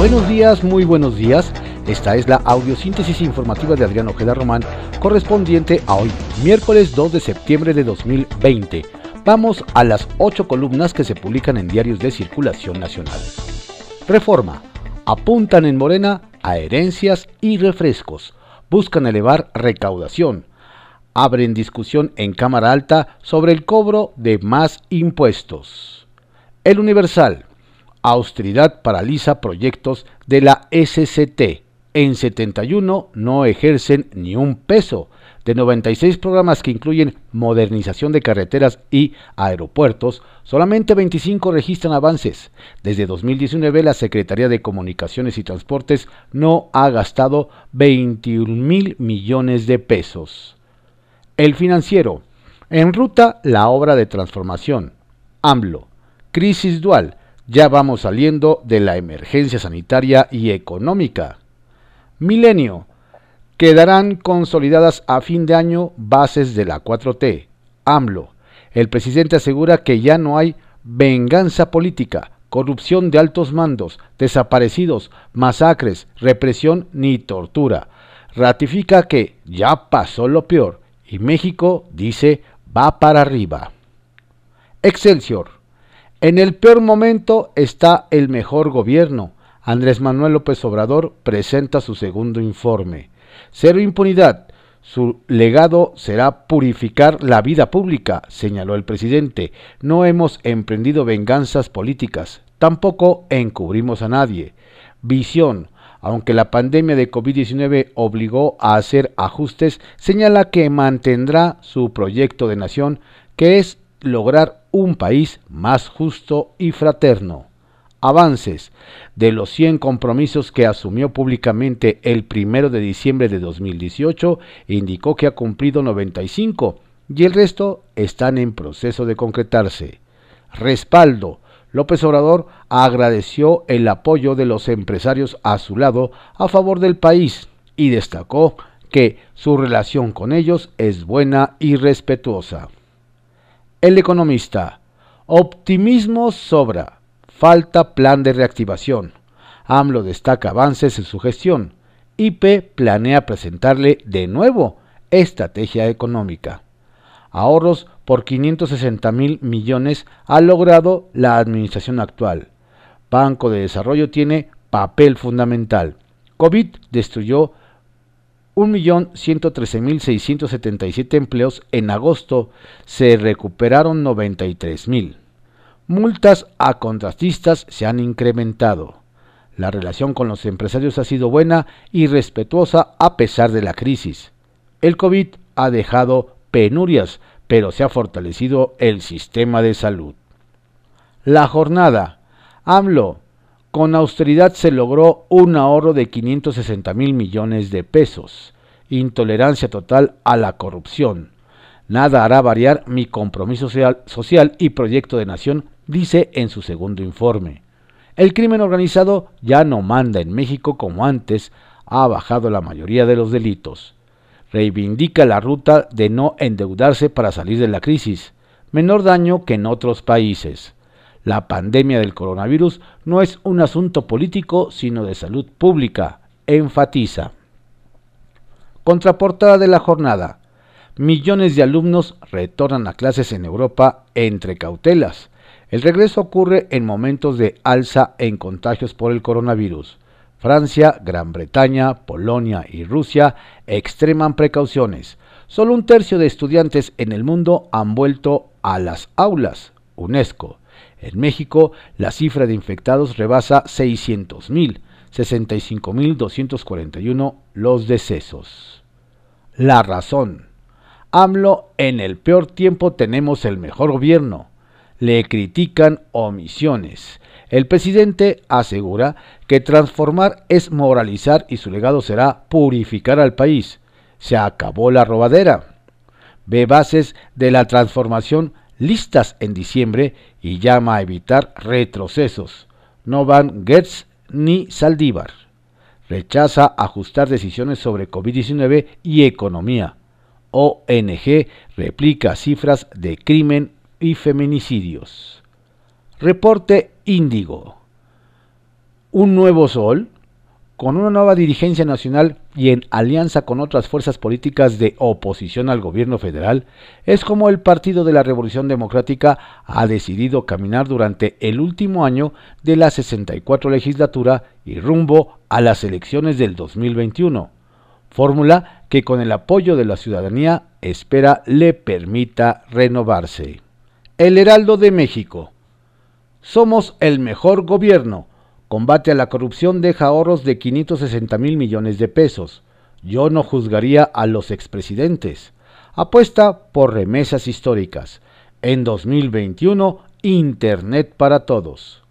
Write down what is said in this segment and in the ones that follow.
Buenos días, muy buenos días. Esta es la audiosíntesis informativa de Adrián Ojeda Román, correspondiente a hoy, miércoles 2 de septiembre de 2020. Vamos a las ocho columnas que se publican en diarios de circulación nacional. Reforma. Apuntan en Morena a herencias y refrescos. Buscan elevar recaudación. Abren discusión en Cámara Alta sobre el cobro de más impuestos. El Universal. Austeridad paraliza proyectos de la SCT. En 71 no ejercen ni un peso. De 96 programas que incluyen modernización de carreteras y aeropuertos, solamente 25 registran avances. Desde 2019 la Secretaría de Comunicaciones y Transportes no ha gastado 21 mil millones de pesos. El financiero. En ruta la obra de transformación. AMLO. Crisis dual ya vamos saliendo de la emergencia sanitaria y económica. Milenio. Quedarán consolidadas a fin de año bases de la 4T. AMLO. El presidente asegura que ya no hay venganza política, corrupción de altos mandos, desaparecidos, masacres, represión ni tortura. Ratifica que ya pasó lo peor y México, dice, va para arriba. Excelsior. En el peor momento está el mejor gobierno. Andrés Manuel López Obrador presenta su segundo informe. Cero impunidad. Su legado será purificar la vida pública, señaló el presidente. No hemos emprendido venganzas políticas, tampoco encubrimos a nadie. Visión. Aunque la pandemia de COVID-19 obligó a hacer ajustes, señala que mantendrá su proyecto de nación, que es lograr un país más justo y fraterno. Avances. De los 100 compromisos que asumió públicamente el 1 de diciembre de 2018, indicó que ha cumplido 95 y el resto están en proceso de concretarse. Respaldo. López Obrador agradeció el apoyo de los empresarios a su lado a favor del país y destacó que su relación con ellos es buena y respetuosa. El economista. Optimismo sobra. Falta plan de reactivación. AMLO destaca avances en su gestión. IP planea presentarle de nuevo estrategia económica. Ahorros por 560 mil millones ha logrado la administración actual. Banco de Desarrollo tiene papel fundamental. COVID destruyó 1.113.677 empleos en agosto, se recuperaron 93.000. Multas a contratistas se han incrementado. La relación con los empresarios ha sido buena y respetuosa a pesar de la crisis. El COVID ha dejado penurias, pero se ha fortalecido el sistema de salud. La jornada. AMLO. Con austeridad se logró un ahorro de 560 mil millones de pesos. Intolerancia total a la corrupción. Nada hará variar mi compromiso social, y proyecto de nación, dice en su segundo informe. El crimen organizado ya no manda en México como antes, ha bajado la mayoría de los delitos. Reivindica la ruta de no endeudarse para salir de la crisis, menor daño que en otros países. La pandemia del coronavirus no es un asunto político, sino de salud pública, enfatiza. Contraportada de la jornada. Millones de alumnos retornan a clases en Europa entre cautelas. El regreso ocurre en momentos de alza en contagios por el coronavirus. Francia, Gran Bretaña, Polonia y Rusia extreman precauciones. Solo un tercio de estudiantes en el mundo han vuelto a las aulas. UNESCO. En México, la cifra de infectados rebasa 600.000, 65.241 los decesos. La razón. AMLO, en el peor tiempo tenemos el mejor gobierno. Le critican omisiones. El presidente asegura que transformar es moralizar y su legado será purificar al país. Se acabó la robadera. Ve bases de la transformación listas en diciembre y llama a evitar retrocesos. No van Gertz ni Saldívar. Rechaza ajustar decisiones sobre COVID-19 y economía. ONG replica cifras de crimen y feminicidios. Reporte Índigo. Un nuevo sol, con una nueva dirigencia nacional y en alianza con otras fuerzas políticas de oposición al gobierno federal, es como el Partido de la Revolución Democrática ha decidido caminar durante el último año de la 64 legislatura y rumbo a las elecciones del 2021, fórmula que con el apoyo de la ciudadanía espera le permita renovarse. El Heraldo de México. Somos el mejor gobierno Combate a la corrupción deja ahorros de 560 mil millones de pesos. Yo no juzgaría a los expresidentes. Apuesta por remesas históricas. En 2021, Internet para todos.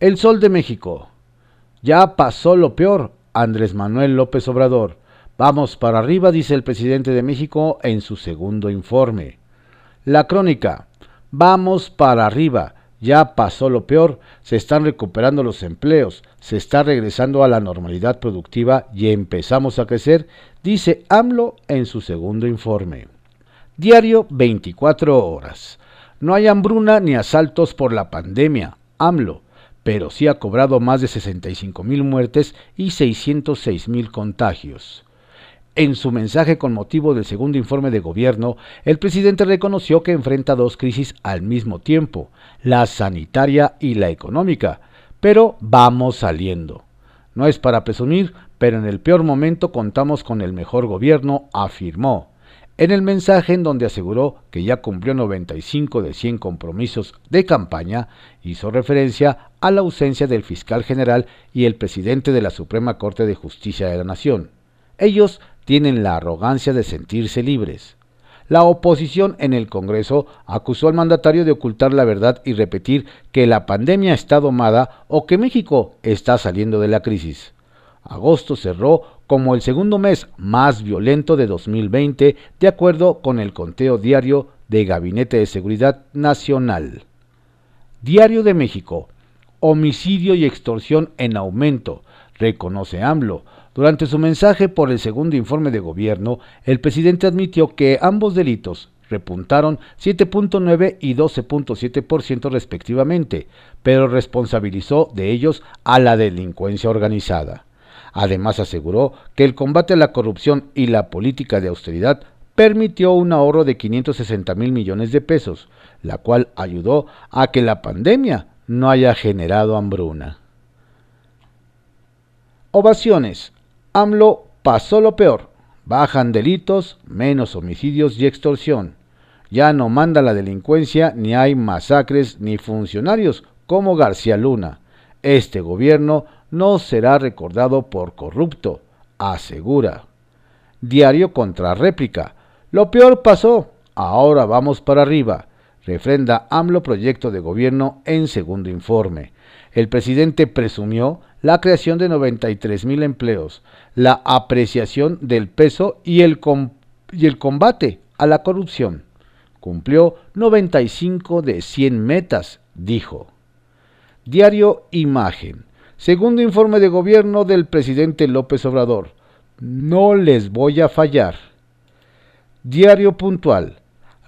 El Sol de México. Ya pasó lo peor, Andrés Manuel López Obrador. Vamos para arriba, dice el presidente de México en su segundo informe. La crónica. Vamos para arriba. Ya pasó lo peor, se están recuperando los empleos, se está regresando a la normalidad productiva y empezamos a crecer, dice AMLO en su segundo informe. Diario 24 horas. No hay hambruna ni asaltos por la pandemia, AMLO, pero sí ha cobrado más de 65 mil muertes y 606 mil contagios. En su mensaje con motivo del segundo informe de gobierno, el presidente reconoció que enfrenta dos crisis al mismo tiempo, la sanitaria y la económica, pero vamos saliendo. No es para presumir, pero en el peor momento contamos con el mejor gobierno, afirmó. En el mensaje en donde aseguró que ya cumplió 95 de 100 compromisos de campaña, hizo referencia a la ausencia del fiscal general y el presidente de la Suprema Corte de Justicia de la Nación. Ellos tienen la arrogancia de sentirse libres. La oposición en el Congreso acusó al mandatario de ocultar la verdad y repetir que la pandemia está domada o que México está saliendo de la crisis. Agosto cerró como el segundo mes más violento de 2020, de acuerdo con el conteo diario de Gabinete de Seguridad Nacional. Diario de México. Homicidio y extorsión en aumento, reconoce AMLO. Durante su mensaje por el segundo informe de gobierno, el presidente admitió que ambos delitos repuntaron 7.9 y 12.7% respectivamente, pero responsabilizó de ellos a la delincuencia organizada. Además aseguró que el combate a la corrupción y la política de austeridad permitió un ahorro de 560 mil millones de pesos, la cual ayudó a que la pandemia no haya generado hambruna. Ovaciones AMLO pasó lo peor. Bajan delitos, menos homicidios y extorsión. Ya no manda la delincuencia, ni hay masacres ni funcionarios como García Luna. Este gobierno no será recordado por corrupto, asegura. Diario contra réplica. Lo peor pasó, ahora vamos para arriba. Refrenda AMLO proyecto de gobierno en segundo informe. El presidente presumió la creación de 93 mil empleos, la apreciación del peso y el, y el combate a la corrupción. Cumplió 95 de 100 metas, dijo. Diario Imagen. Segundo informe de gobierno del presidente López Obrador. No les voy a fallar. Diario Puntual.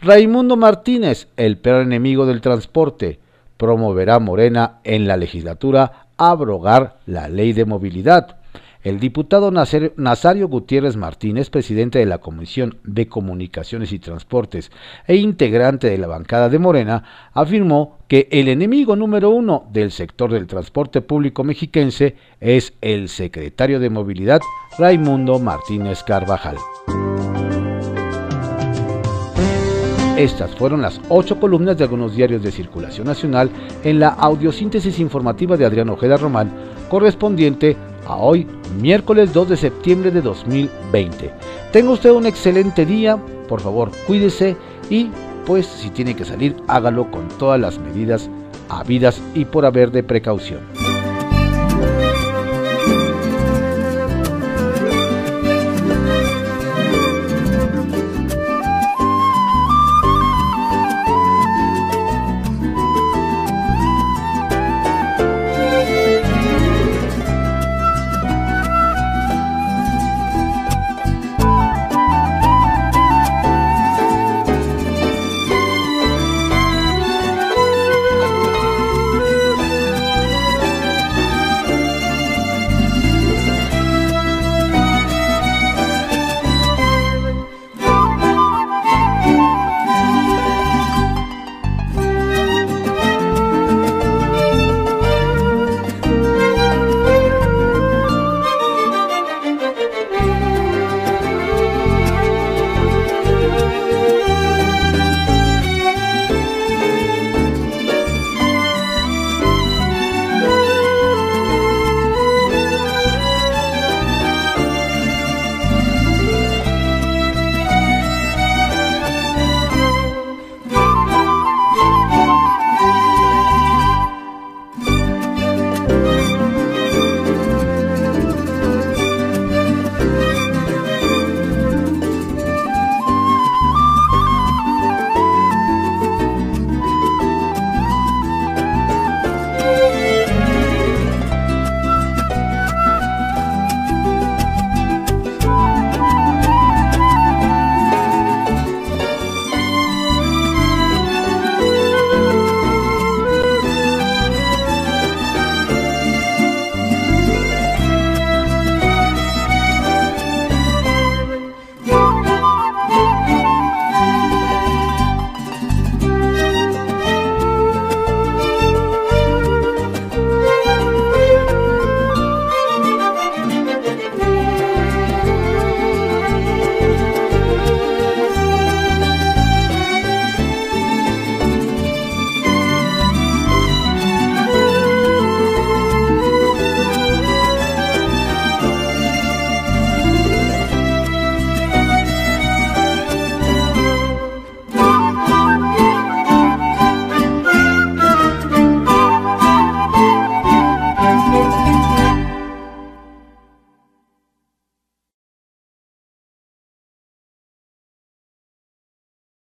Raimundo Martínez, el peor enemigo del transporte, promoverá Morena en la legislatura abrogar la ley de movilidad. El diputado Nazario Gutiérrez Martínez, presidente de la Comisión de Comunicaciones y Transportes e integrante de la bancada de Morena, afirmó que el enemigo número uno del sector del transporte público mexiquense es el secretario de Movilidad, Raimundo Martínez Carvajal. Estas fueron las ocho columnas de algunos diarios de circulación nacional en la audiosíntesis informativa de Adrián Ojeda Román, correspondiente a hoy, miércoles 2 de septiembre de 2020. Tenga usted un excelente día, por favor, cuídese y pues si tiene que salir, hágalo con todas las medidas habidas y por haber de precaución.